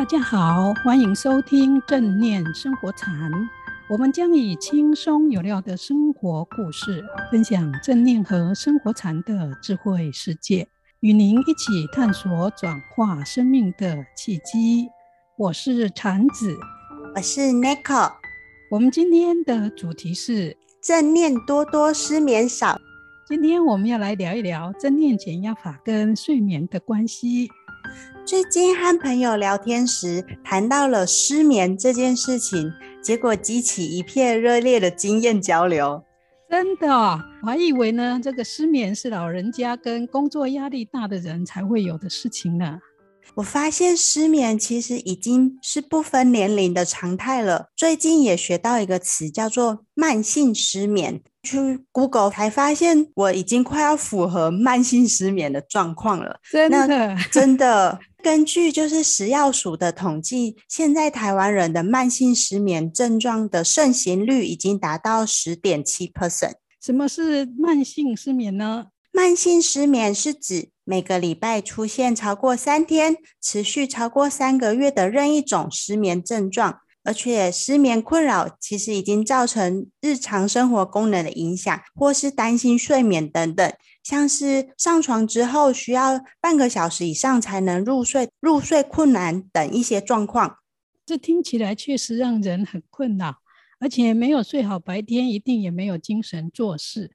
大家好，欢迎收听正念生活禅。我们将以轻松有料的生活故事，分享正念和生活禅的智慧世界，与您一起探索转化生命的契机。我是禅子，我是 Nico。我们今天的主题是正念多多，失眠少。今天我们要来聊一聊正念减压法跟睡眠的关系。最近和朋友聊天时，谈到了失眠这件事情，结果激起一片热烈的经验交流。真的，我还以为呢，这个失眠是老人家跟工作压力大的人才会有的事情呢。我发现失眠其实已经是不分年龄的常态了。最近也学到一个词，叫做慢性失眠。去 Google 才发现，我已经快要符合慢性失眠的状况了。真的，真的。根据就是食药署的统计，现在台湾人的慢性失眠症状的盛行率已经达到十点七 percent。什么是慢性失眠呢？慢性失眠是指每个礼拜出现超过三天、持续超过三个月的任一种失眠症状，而且失眠困扰其实已经造成日常生活功能的影响，或是担心睡眠等等，像是上床之后需要半个小时以上才能入睡、入睡困难等一些状况。这听起来确实让人很困扰，而且没有睡好，白天一定也没有精神做事。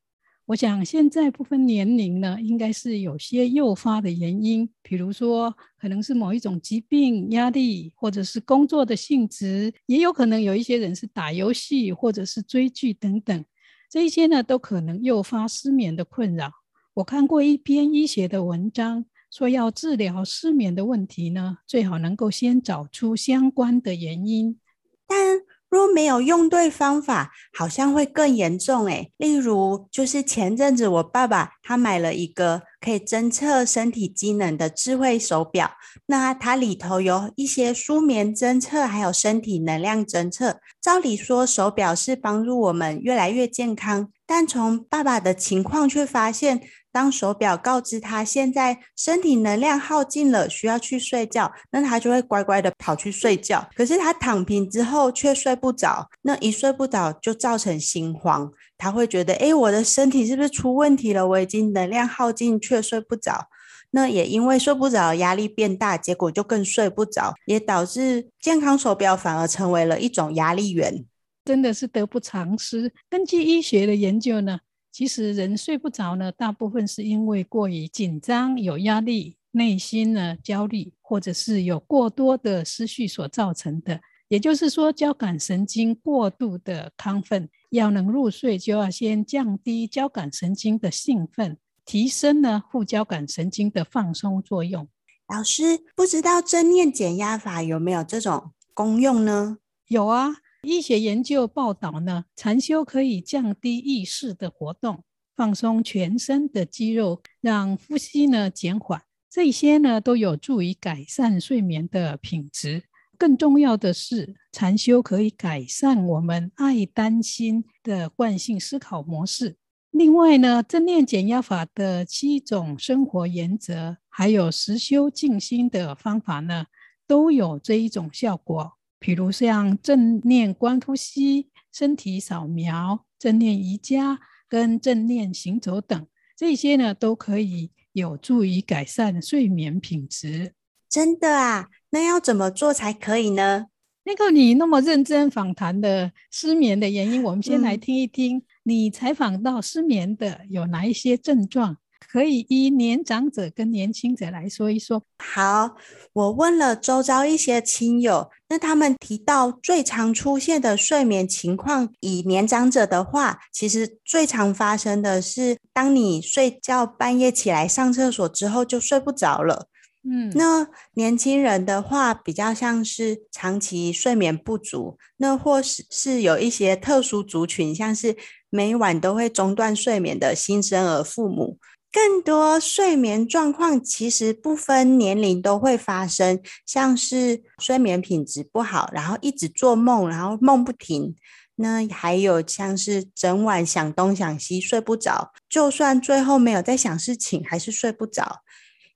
我想现在不分年龄呢，应该是有些诱发的原因，比如说可能是某一种疾病、压力，或者是工作的性质，也有可能有一些人是打游戏或者是追剧等等，这一些呢都可能诱发失眠的困扰。我看过一篇医学的文章，说要治疗失眠的问题呢，最好能够先找出相关的原因，但若没有用对方法，好像会更严重诶。例如，就是前阵子我爸爸他买了一个可以侦测身体机能的智慧手表，那它里头有一些舒眠侦测，还有身体能量侦测。照理说，手表是帮助我们越来越健康，但从爸爸的情况却发现。当手表告知他现在身体能量耗尽了，需要去睡觉，那他就会乖乖的跑去睡觉。可是他躺平之后却睡不着，那一睡不着就造成心慌，他会觉得，哎，我的身体是不是出问题了？我已经能量耗尽却睡不着，那也因为睡不着，压力变大，结果就更睡不着，也导致健康手表反而成为了一种压力源，真的是得不偿失。根据医学的研究呢。其实人睡不着呢，大部分是因为过于紧张、有压力、内心呢焦虑，或者是有过多的思绪所造成的。也就是说，交感神经过度的亢奋，要能入睡，就要先降低交感神经的兴奋，提升呢副交感神经的放松作用。老师，不知道正念减压法有没有这种功用呢？有啊。医学研究报道呢，禅修可以降低意识的活动，放松全身的肌肉，让呼吸呢减缓，这些呢都有助于改善睡眠的品质。更重要的是，禅修可以改善我们爱担心的惯性思考模式。另外呢，正念减压法的七种生活原则，还有实修静心的方法呢，都有这一种效果。比如像正念观呼吸、身体扫描、正念瑜伽跟正念行走等，这些呢都可以有助于改善睡眠品质。真的啊？那要怎么做才可以呢？那个你那么认真访谈的失眠的原因，我们先来听一听，你采访到失眠的有哪一些症状？可以依年长者跟年轻者来说一说。好，我问了周遭一些亲友，那他们提到最常出现的睡眠情况，以年长者的话，其实最常发生的是，当你睡觉半夜起来上厕所之后就睡不着了。嗯，那年轻人的话，比较像是长期睡眠不足，那或是是有一些特殊族群，像是每晚都会中断睡眠的新生儿父母。更多睡眠状况其实不分年龄都会发生，像是睡眠品质不好，然后一直做梦，然后梦不停。那还有像是整晚想东想西睡不着，就算最后没有在想事情，还是睡不着。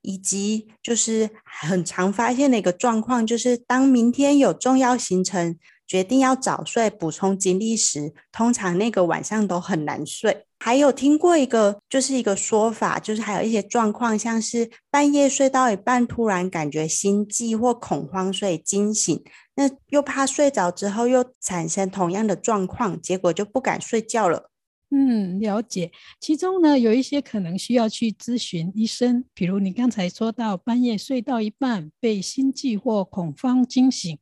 以及就是很常发现的一个状况，就是当明天有重要行程，决定要早睡补充精力时，通常那个晚上都很难睡。还有听过一个，就是一个说法，就是还有一些状况，像是半夜睡到一半，突然感觉心悸或恐慌，所以惊醒，那又怕睡着之后又产生同样的状况，结果就不敢睡觉了。嗯，了解。其中呢，有一些可能需要去咨询医生，比如你刚才说到半夜睡到一半被心悸或恐慌惊醒，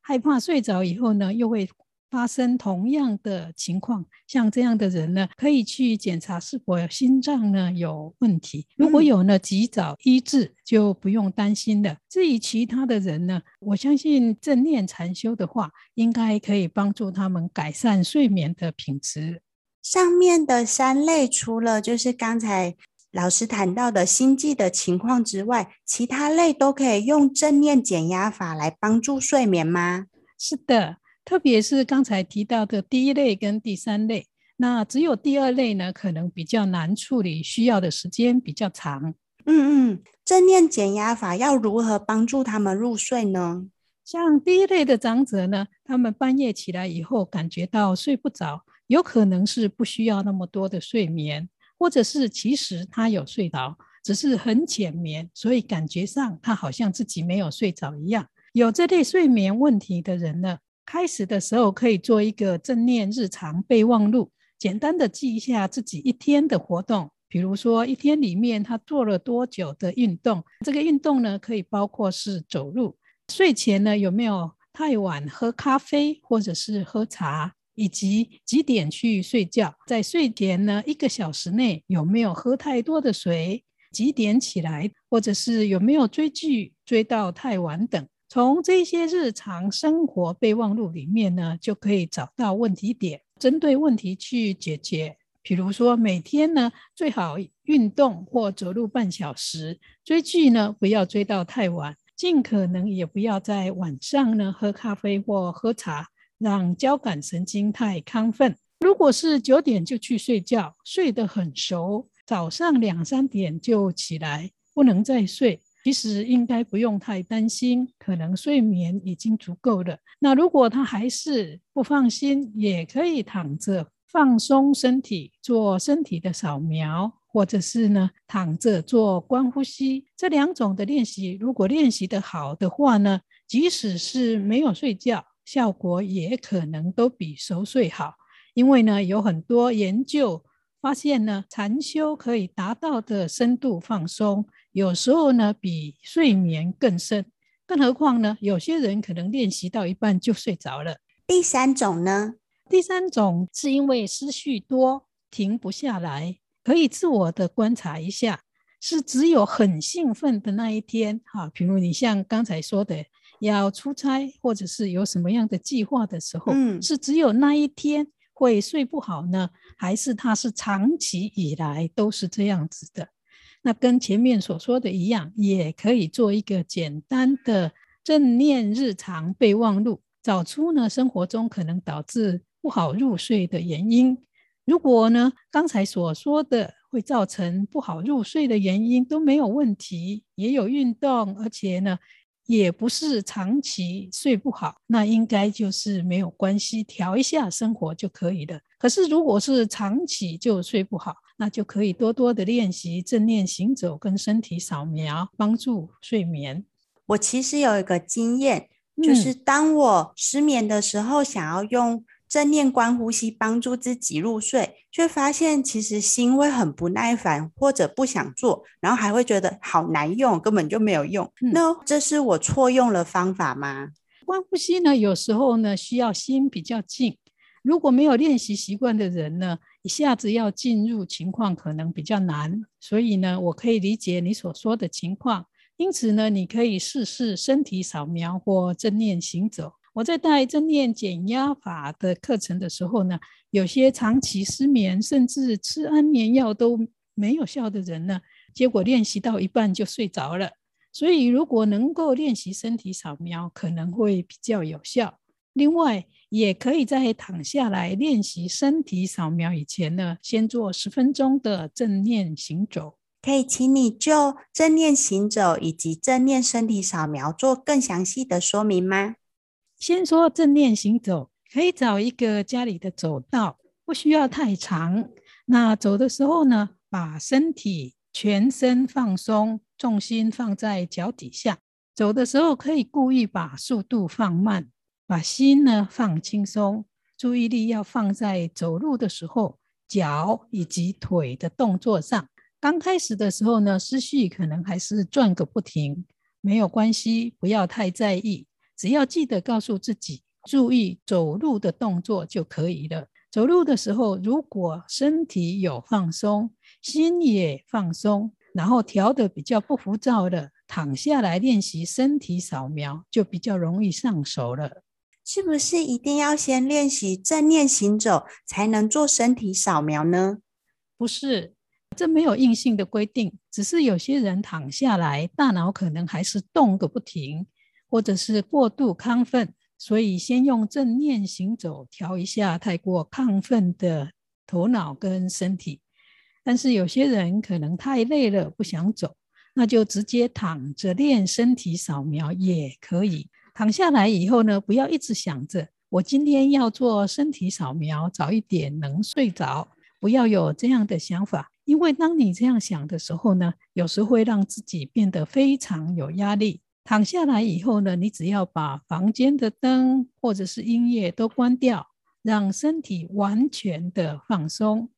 害怕睡着以后呢，又会发生同样的情况。像这样的人呢，可以去检查是否心脏呢有问题。如果有呢，及早医治就不用担心了。至于其他的人呢，我相信正念禅修的话，应该可以帮助他们改善睡眠的品质。上面的三类，除了就是刚才老师谈到的心悸的情况之外，其他类都可以用正念减压法来帮助睡眠吗？是的，特别是刚才提到的第一类跟第三类，那只有第二类呢，可能比较难处理，需要的时间比较长。嗯嗯，正念减压法要如何帮助他们入睡呢？像第一类的长者呢，他们半夜起来以后，感觉到睡不着。有可能是不需要那么多的睡眠，或者是其实他有睡着，只是很浅眠，所以感觉上他好像自己没有睡着一样。有这类睡眠问题的人呢，开始的时候可以做一个正念日常备忘录，简单的记一下自己一天的活动，比如说一天里面他做了多久的运动，这个运动呢可以包括是走路。睡前呢有没有太晚喝咖啡或者是喝茶？以及几点去睡觉，在睡前呢一个小时内有没有喝太多的水？几点起来，或者是有没有追剧追到太晚等？从这些日常生活备忘录里面呢，就可以找到问题点，针对问题去解决。比如说每天呢最好运动或走路半小时，追剧呢不要追到太晚，尽可能也不要在晚上呢喝咖啡或喝茶。让交感神经太亢奋。如果是九点就去睡觉，睡得很熟，早上两三点就起来，不能再睡，其实应该不用太担心，可能睡眠已经足够了。那如果他还是不放心，也可以躺着放松身体，做身体的扫描，或者是呢躺着做观呼吸。这两种的练习，如果练习得好的话呢，即使是没有睡觉。效果也可能都比熟睡好，因为呢，有很多研究发现呢，禅修可以达到的深度放松，有时候呢比睡眠更深。更何况呢，有些人可能练习到一半就睡着了。第三种呢？第三种是因为思绪多，停不下来，可以自我的观察一下，是只有很兴奋的那一天，哈，比如你像刚才说的。要出差或者是有什么样的计划的时候，嗯，是只有那一天会睡不好呢，还是他是长期以来都是这样子的？那跟前面所说的一样，也可以做一个简单的正念日常备忘录，找出呢生活中可能导致不好入睡的原因。如果呢刚才所说的会造成不好入睡的原因都没有问题，也有运动，而且呢。也不是长期睡不好，那应该就是没有关系，调一下生活就可以了。可是如果是长期就睡不好，那就可以多多的练习正念行走跟身体扫描，帮助睡眠。我其实有一个经验，就是当我失眠的时候，想要用。正念观呼吸帮助自己入睡，却发现其实心会很不耐烦或者不想做，然后还会觉得好难用，根本就没有用。嗯、那这是我错用了方法吗？观呼吸呢，有时候呢需要心比较静，如果没有练习习惯的人呢，一下子要进入情况可能比较难。所以呢，我可以理解你所说的情况，因此呢，你可以试试身体扫描或正念行走。我在带正念减压法的课程的时候呢，有些长期失眠，甚至吃安眠药都没有效的人呢，结果练习到一半就睡着了。所以，如果能够练习身体扫描，可能会比较有效。另外，也可以在躺下来练习身体扫描以前呢，先做十分钟的正念行走。可以请你就正念行走以及正念身体扫描做更详细的说明吗？先说正念行走，可以找一个家里的走道，不需要太长。那走的时候呢，把身体全身放松，重心放在脚底下。走的时候可以故意把速度放慢，把心呢放轻松，注意力要放在走路的时候，脚以及腿的动作上。刚开始的时候呢，思绪可能还是转个不停，没有关系，不要太在意，只要记得告诉自己，注意走路的动作就可以了。走路的时候，如果身体有放松，心也放松，然后调得比较不浮躁的，躺下来练习身体扫描，就比较容易上手了。是不是一定要先练习正念行走，才能做身体扫描呢？不是。这没有硬性的规定，只是有些人躺下来，大脑可能还是动个不停，或者是过度亢奋，所以先用正念行走调一下太过亢奋的头脑跟身体。但是有些人可能太累了，不想走，那就直接躺着练身体扫描也可以。躺下来以后呢，不要一直想着我今天要做身体扫描，早一点能睡着，不要有这样的想法。因为当你这样想的时候呢，有时会让自己变得非常有压力。躺下来以后呢，你只要把房间的灯或者是音乐都关掉，让身体完全的放松。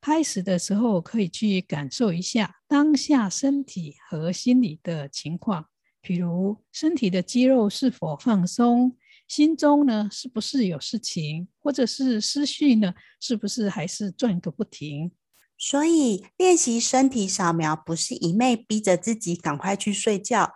开始的时候可以去感受一下当下身体和心理的情况，比如身体的肌肉是否放松，心中呢是不是有事情，或者是思绪呢是不是还是转个不停。所以练习身体扫描不是一昧逼着自己赶快去睡觉。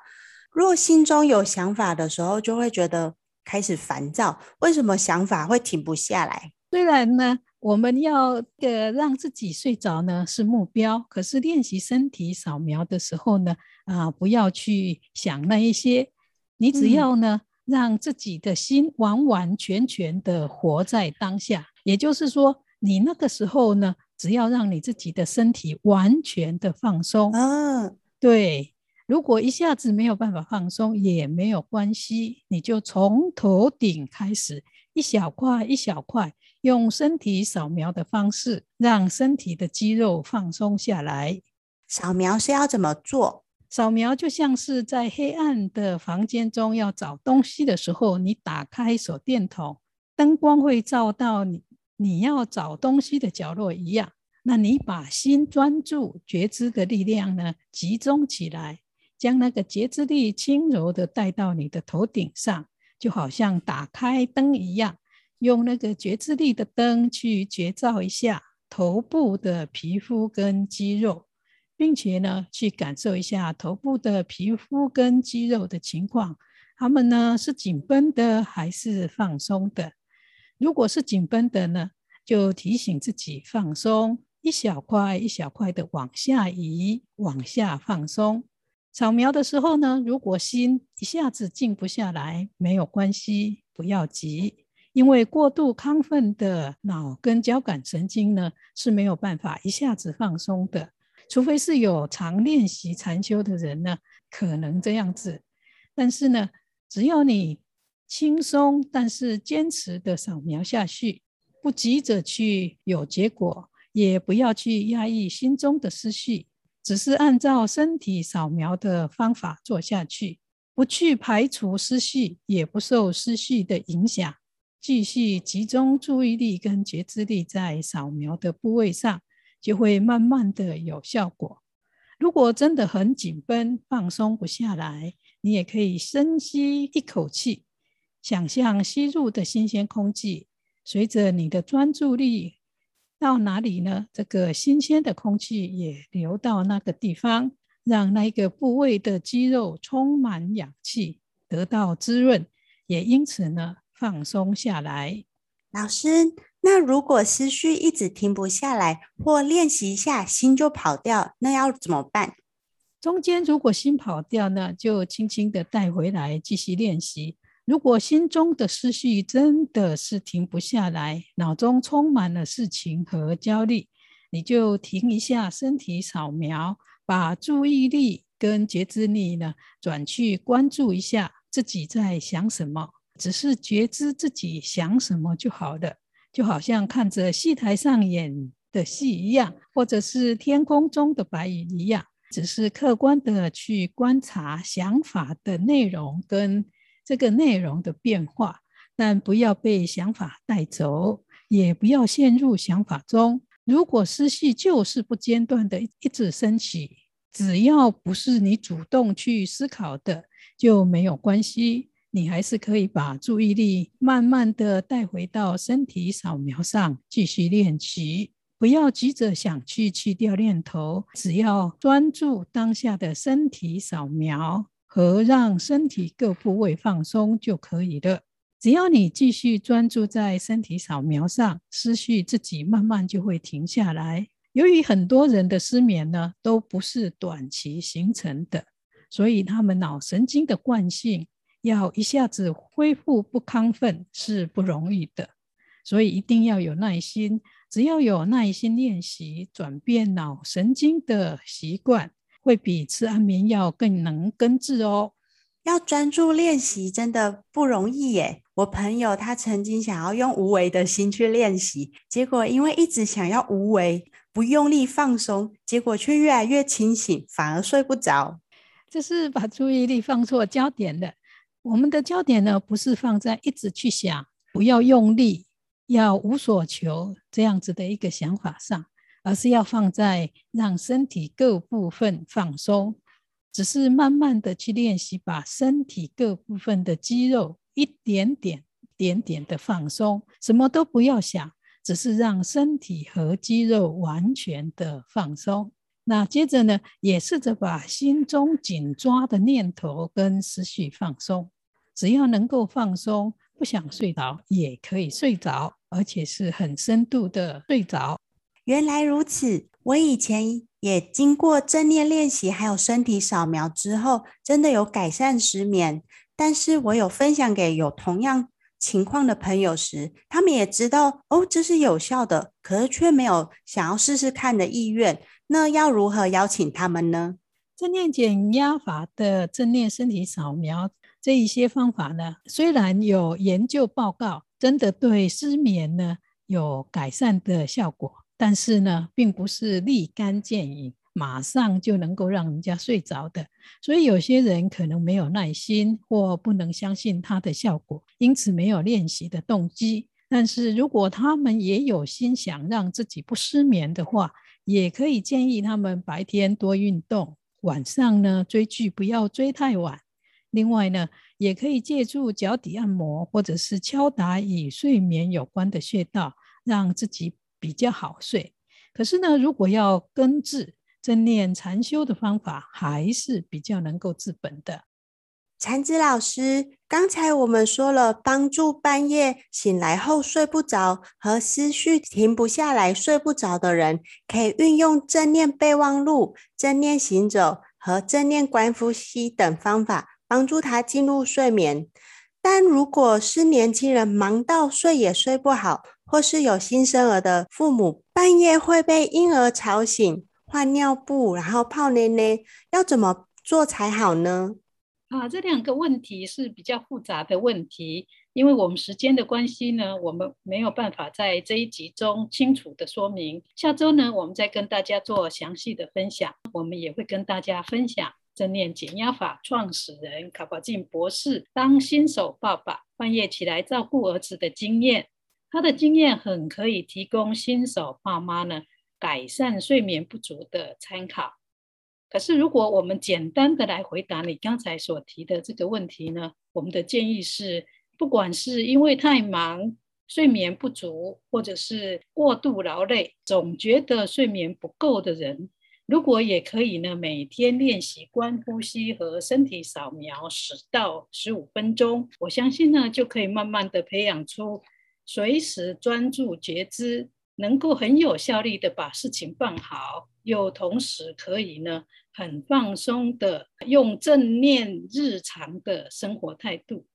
若心中有想法的时候，就会觉得开始烦躁。为什么想法会停不下来？虽然呢，我们要呃让自己睡着呢是目标，可是练习身体扫描的时候呢，啊，不要去想那一些。你只要呢，嗯，让自己的心完完全全的活在当下。也就是说，你那个时候呢。只要让你自己的身体完全的放松，嗯，对。如果一下子没有办法放松也没有关系，你就从头顶开始，一小块一小块，用身体扫描的方式，让身体的肌肉放松下来。扫描是要怎么做？扫描就像是在黑暗的房间中要找东西的时候，你打开手电筒，灯光会照到你。你要找东西的角落一样，那你把心专注觉知的力量呢，集中起来，将那个觉知力轻柔的带到你的头顶上，就好像打开灯一样，用那个觉知力的灯去觉照一下头部的皮肤跟肌肉，并且呢，去感受一下头部的皮肤跟肌肉的情况，它们呢是紧绷的还是放松的？如果是紧绷的呢，就提醒自己放松，一小块一小块的往下移，往下放松。扫描的时候呢，如果心一下子静不下来，没有关系，不要急，因为过度亢奋的脑跟交感神经呢是没有办法一下子放松的，除非是有常练习禅修的人呢，可能这样子。但是呢，只要你轻松，但是坚持的扫描下去，不急着去有结果，也不要去压抑心中的思绪，只是按照身体扫描的方法做下去，不去排除思绪，也不受思绪的影响，继续集中注意力跟觉知力在扫描的部位上，就会慢慢的有效果。如果真的很紧绷，放松不下来，你也可以深吸一口气。想象吸入的新鲜空气，随着你的专注力到哪里呢？这个新鲜的空气也流到那个地方，让那个部位的肌肉充满氧气，得到滋润，也因此呢放松下来。老师，那如果思绪一直停不下来，或练习一下心就跑掉，那要怎么办？中间如果心跑掉呢，就轻轻的带回来继续练习。如果心中的思绪真的是停不下来，脑中充满了事情和焦虑，你就停一下身体扫描，把注意力跟觉知力呢转去关注一下自己在想什么，只是觉知自己想什么就好了，就好像看着戏台上演的戏一样，或者是天空中的白云一样，只是客观的去观察想法的内容跟这个内容的变化，但不要被想法带走。也不要陷入想法中。如果思绪就是不间断的一直升起，只要不是你主动去思考的，就没有关系。你还是可以把注意力慢慢的带回到身体扫描上，继续练习。不要急着想去去掉念头，只要专注当下的身体扫描和让身体各部位放松就可以了。只要你继续专注在身体扫描上，思绪自己慢慢就会停下来。由于很多人的失眠呢，都不是短期形成的，所以他们脑神经的惯性要一下子恢复不亢奋是不容易的，所以一定要有耐心。只要有耐心练习转变脑神经的习惯，会比吃安眠药更能根治哦。要专注练习真的不容易耶。我朋友他曾经想要用无为的心去练习，结果因为一直想要无为，不用力放松，结果却越来越清醒，反而睡不着。这是把注意力放错焦点了。我们的焦点呢，不是放在一直去想，不要用力，要无所求这样子的一个想法上，而是要放在让身体各部分放松，只是慢慢的去练习，把身体各部分的肌肉。一点点、点点的放松，什么都不要想，只是让身体和肌肉完全的放松。那接着呢，也试着把心中紧抓的念头跟思绪放松。只要能够放松，不想睡着也可以睡着，而且是很深度的睡着。原来如此，我以前也经过正念练习，还有身体扫描之后，真的有改善失眠。但是我有分享给有同样情况的朋友时，他们也知道哦，这是有效的，可是却没有想要试试看的意愿。那要如何邀请他们呢？正念减压法的正念身体扫描这一些方法呢，虽然有研究报告真的对失眠呢有改善的效果，但是呢，并不是立竿见影。马上就能够让人家睡着的，所以有些人可能没有耐心或不能相信它的效果，因此没有练习的动机。但是如果他们也有心想让自己不失眠的话，也可以建议他们白天多运动，晚上呢追剧不要追太晚。另外呢，也可以借助脚底按摩或者是敲打与睡眠有关的穴道，让自己比较好睡。可是呢，如果要根治，正念禅修的方法还是比较能够治本的。禅子老师，刚才我们说了，帮助半夜醒来后睡不着和思绪停不下来睡不着的人，可以运用正念备忘录、正念行走和正念观呼吸等方法，帮助他进入睡眠。但如果是年轻人忙到睡也睡不好，或是有新生儿的父母，半夜会被婴儿吵醒。换尿布，然后泡奶奶，要怎么做才好呢？啊，这两个问题是比较复杂的问题，因为我们时间的关系呢，我们没有办法在这一集中清楚的说明。下周呢，我们再跟大家做详细的分享。我们也会跟大家分享正念减压法创始人卡巴金博士当新手爸爸半夜起来照顾儿子的经验。他的经验很可以提供新手爸妈呢。改善睡眠不足的参考。可是，如果我们简单的来回答你刚才所提的这个问题呢，我们的建议是，不管是因为太忙、睡眠不足，或者是过度劳累，总觉得睡眠不够的人，如果也可以呢，每天练习观呼吸和身体扫描十到十五分钟，我相信呢，就可以慢慢的培养出随时专注觉知。能够很有效率的把事情办好，又同时可以呢很放松的用正念日常的生活态度。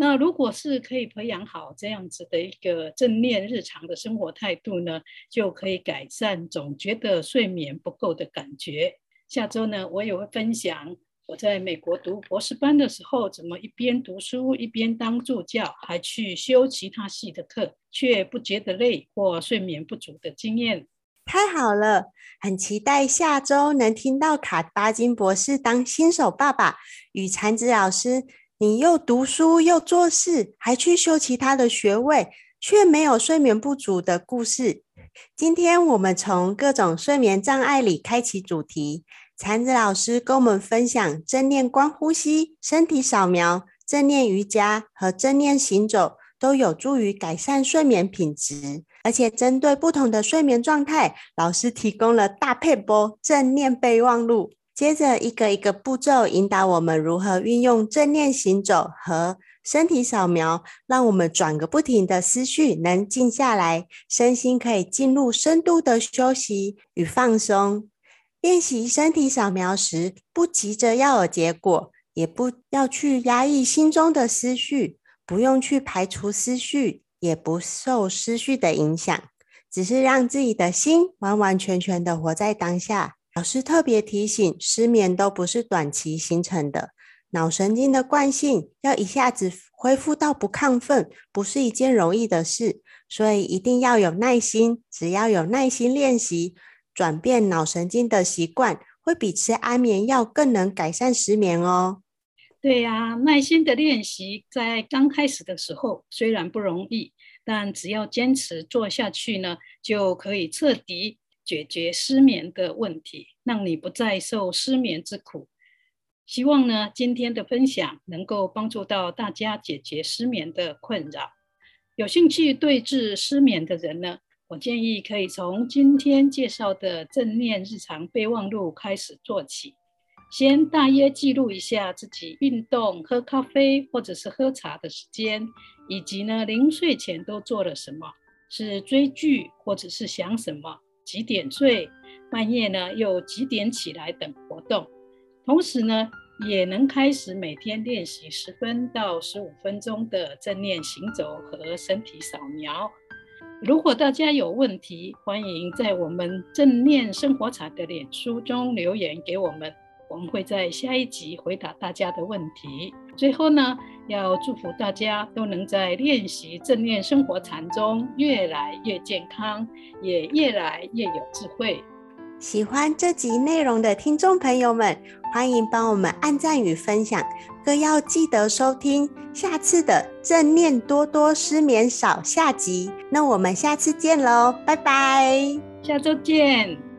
那如果是可以培养好这样子的一个正念日常的生活态度呢，就可以改善总觉得睡眠不够的感觉。下周呢，我也会分享我在美国读博士班的时候，怎么一边读书一边当助教，还去修其他系的课，却不觉得累或睡眠不足的经验。太好了，很期待下周能听到卡巴金博士当新手爸爸与禅子老师，你又读书又做事，还去修其他的学位，却没有睡眠不足的故事。今天我们从各种睡眠障碍里开启主题，禅子老师跟我们分享正念观呼吸、身体扫描、正念瑜伽和正念行走，都有助于改善睡眠品质。而且针对不同的睡眠状态，老师提供了大配波正念备忘录。接着一个一个步骤引导我们如何运用正念行走和身体扫描，让我们转个不停的思绪能静下来，身心可以进入深度的休息与放松。练习身体扫描时，不急着要有结果，也不要去压抑心中的思绪，不用去排除思绪。也不受思绪的影响，只是让自己的心完完全全的活在当下。老师特别提醒，失眠都不是短期形成的，脑神经的惯性要一下子恢复到不亢奋，不是一件容易的事，所以一定要有耐心。只要有耐心练习，转变脑神经的习惯，会比吃安眠药更能改善失眠哦。对呀、耐心的练习在刚开始的时候虽然不容易，但只要坚持做下去呢，就可以彻底解决失眠的问题，让你不再受失眠之苦。希望呢，今天的分享能够帮助到大家解决失眠的困扰。有兴趣对治失眠的人呢，我建议可以从今天介绍的正念日常备忘录开始做起。先大约记录一下自己运动、喝咖啡或者是喝茶的时间，以及呢临睡前都做了什么，是追剧或者是想什么，几点睡，半夜呢又几点起来等活动。同时呢，也能开始每天练习十分到十五分钟的正念行走和身体扫描。如果大家有问题，欢迎在我们正念生活茶的脸书中留言给我们。我们会在下一集回答大家的问题。最后呢，要祝福大家都能在练习正念生活禅中越来越健康，也越来越有智慧。喜欢这集内容的听众朋友们，欢迎帮我们按赞与分享，更要记得收听下次的正念多多失眠少下集。那我们下次见喽，拜拜，下周见。